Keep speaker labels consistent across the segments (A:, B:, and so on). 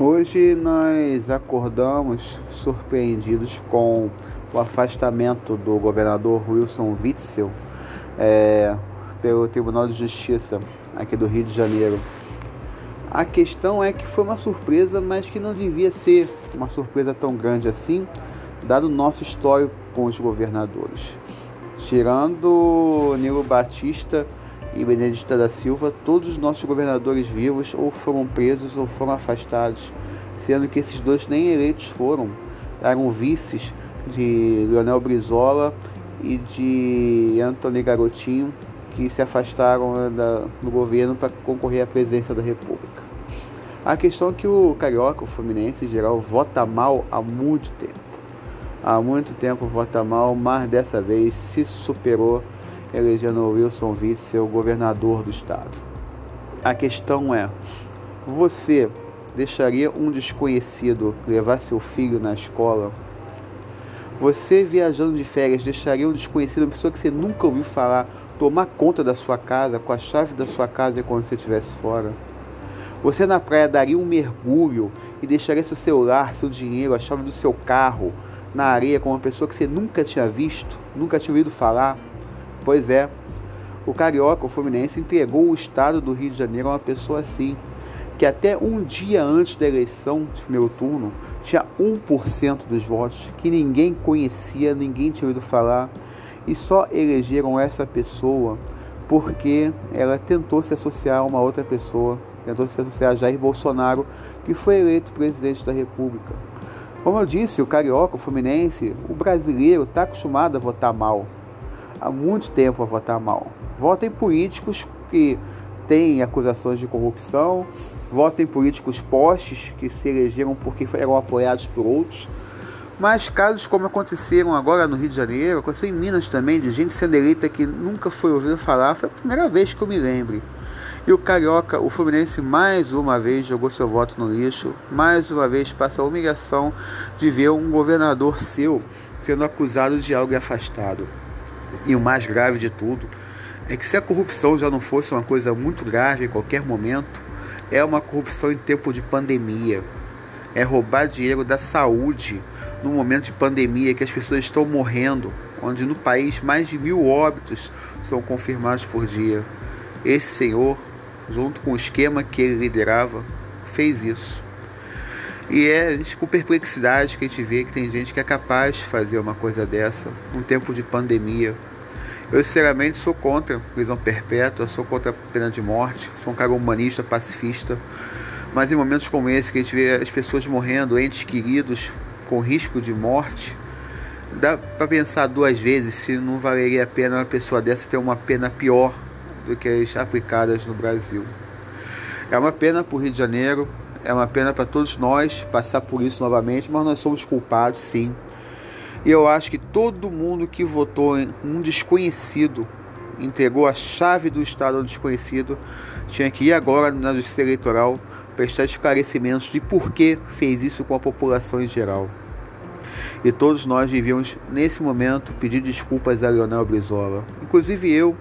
A: Hoje nós acordamos surpreendidos com o afastamento do governador Wilson Witzel é, pelo Tribunal de Justiça aqui do Rio de Janeiro. A questão é que foi uma surpresa, mas que não devia ser uma surpresa tão grande assim, dado o nosso histórico com os governadores. Tirando Nilo Batista e Benedita da Silva, todos os nossos governadores vivos ou foram presos ou foram afastados, sendo que esses dois nem eleitos foram, eram vices de Leonel Brizola e de Antônio Garotinho, que se afastaram da, do governo para concorrer à presidência da República. A questão é que o carioca, o fluminense em geral, vota mal há muito tempo. Há muito tempo vota mal, mas dessa vez se superou elegendo Wilson Witzel governador do estado. A questão é: você deixaria um desconhecido levar seu filho na escola? Você viajando de férias deixaria um desconhecido, uma pessoa que você nunca ouviu falar, tomar conta da sua casa, com a chave da sua casa quando você estivesse fora? Você na praia daria um mergulho e deixaria seu celular, seu dinheiro, a chave do seu carro na areia com uma pessoa que você nunca tinha visto, nunca tinha ouvido falar? Pois é, o carioca, o Fluminense, entregou o estado do Rio de Janeiro a uma pessoa assim, que até um dia antes da eleição de primeiro turno tinha 1% dos votos, que ninguém conhecia, ninguém tinha ouvido falar, e só elegeram essa pessoa porque ela tentou se associar a uma outra pessoa, tentou se associar a Jair Bolsonaro, que foi eleito presidente da República. Como eu disse, o carioca, o fluminense, o brasileiro está acostumado a votar mal há muito tempo a votar mal. Votem políticos que têm acusações de corrupção, votem políticos postes que se elegeram porque eram apoiados por outros. Mas casos como aconteceram agora no Rio de Janeiro, aconteceu em Minas também, de gente sendo eleita que nunca foi ouvido falar, foi a primeira vez que eu me lembre. E o Carioca, o Fluminense, mais uma vez jogou seu voto no lixo, mais uma vez passa a humilhação de ver um governador seu sendo acusado de algo e afastado. E o mais grave de tudo é que se a corrupção já não fosse uma coisa muito grave em qualquer momento, é uma corrupção em tempo de pandemia. É roubar dinheiro da saúde no momento de pandemia que as pessoas estão morrendo, onde no país mais de mil óbitos são confirmados por dia. Esse senhor, junto com o esquema que ele liderava, fez isso. E é com perplexidade que a gente vê que tem gente que é capaz de fazer uma coisa dessa num tempo de pandemia. Eu, sinceramente, sou contra prisão perpétua, sou contra a pena de morte, sou um cara humanista, pacifista. Mas em momentos como esse, que a gente vê as pessoas morrendo, entes queridos, com risco de morte, dá para pensar duas vezes se não valeria a pena uma pessoa dessa ter uma pena pior do que as aplicadas no Brasil. É uma pena para o Rio de Janeiro, é uma pena para todos nós passar por isso novamente, mas nós somos culpados, sim. E eu acho que todo mundo que votou em um desconhecido, entregou a chave do Estado ao desconhecido, tinha que ir agora na Justiça Eleitoral prestar esclarecimentos de por que fez isso com a população em geral. E todos nós devíamos, nesse momento, pedir desculpas a Leonel Brizola. Inclusive eu,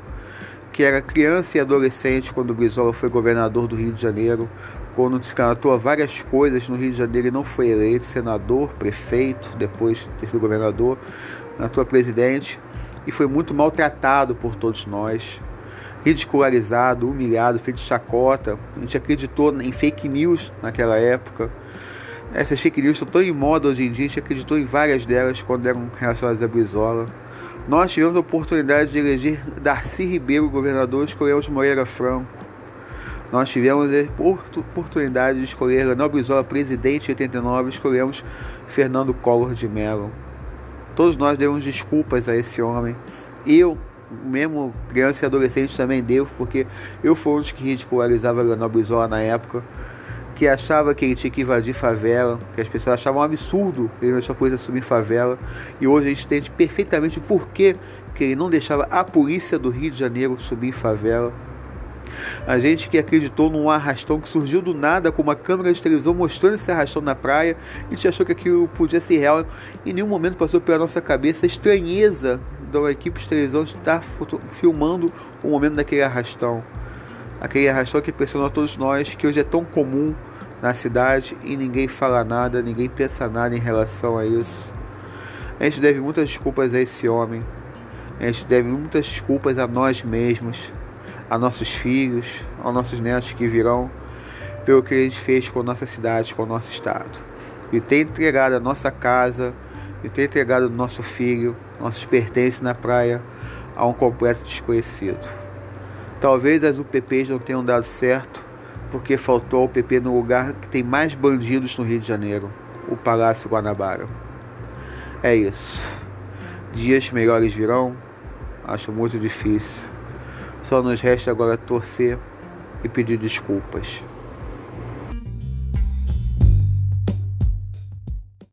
A: que era criança e adolescente quando Brizola foi governador do Rio de Janeiro, quando descanatou várias coisas no Rio de Janeiro e não foi eleito senador, prefeito, depois de sido governador, na tua presidente, e foi muito maltratado por todos nós, ridicularizado, humilhado, feito chacota. A gente acreditou em fake news naquela época. Essas fake news estão tão em moda hoje em dia, a gente acreditou em várias delas quando eram relacionadas a Brizola. Nós tivemos a oportunidade de eleger Darcy Ribeiro governador, escolhemos Moreira Franco. Nós tivemos a oportunidade de escolher Leonel Brizola presidente em 89, escolhemos Fernando Collor de Mello. Todos nós demos desculpas a esse homem. Eu, mesmo criança e adolescente, também devo, porque eu fui um dos que ridicularizava Leonel Brizola na época, que achava que ele tinha que invadir favela, que as pessoas achavam um absurdo ele não deixar a polícia assumir favela, e hoje a gente entende perfeitamente por que ele não deixava a polícia do Rio de Janeiro subir favela a gente que acreditou num arrastão que surgiu do nada com uma câmera de televisão mostrando esse arrastão na praia, gente achou que aquilo podia ser real. Em nenhum momento passou pela nossa cabeça a estranheza da equipe de televisão estar filmando o momento daquele arrastão. Aquele arrastão que impressionou todos nós, que hoje é tão comum na cidade e ninguém fala nada, ninguém pensa nada em relação a isso. A gente deve muitas desculpas a esse homem. A gente deve muitas desculpas a nós mesmos, a nossos filhos, aos nossos netos que virão, pelo que a gente fez com a nossa cidade, com o nosso estado. E ter entregado a nossa casa, e ter entregado o nosso filho, nossos pertences na praia, a um completo desconhecido. Talvez as UPPs não tenham dado certo, porque faltou o PP no lugar que tem mais bandidos no Rio de Janeiro, o Palácio Guanabara. É isso. Dias melhores virão? Acho muito difícil. Só nos resta agora torcer e pedir desculpas.